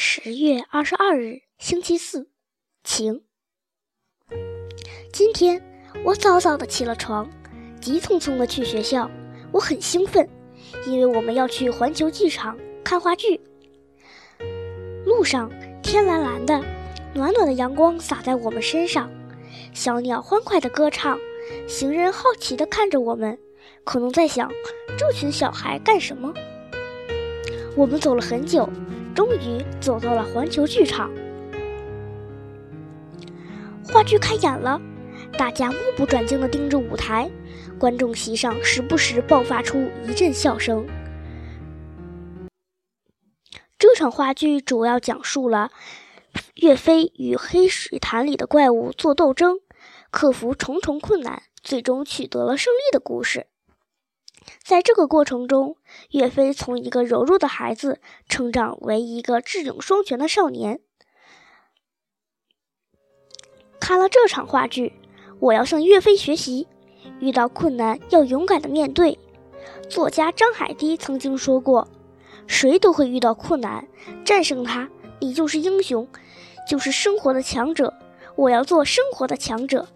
十月二十二日，星期四，晴。今天我早早的起了床，急匆匆的去学校。我很兴奋，因为我们要去环球剧场看话剧。路上天蓝蓝的，暖暖的阳光洒在我们身上，小鸟欢快的歌唱，行人好奇的看着我们，可能在想这群小孩干什么。我们走了很久。终于走到了环球剧场，话剧开演了，大家目不转睛地盯着舞台，观众席上时不时爆发出一阵笑声。这场话剧主要讲述了岳飞与黑水潭里的怪物做斗争，克服重重困难，最终取得了胜利的故事。在这个过程中，岳飞从一个柔弱的孩子成长为一个智勇双全的少年。看了这场话剧，我要向岳飞学习，遇到困难要勇敢的面对。作家张海堤曾经说过：“谁都会遇到困难，战胜它，你就是英雄，就是生活的强者。”我要做生活的强者。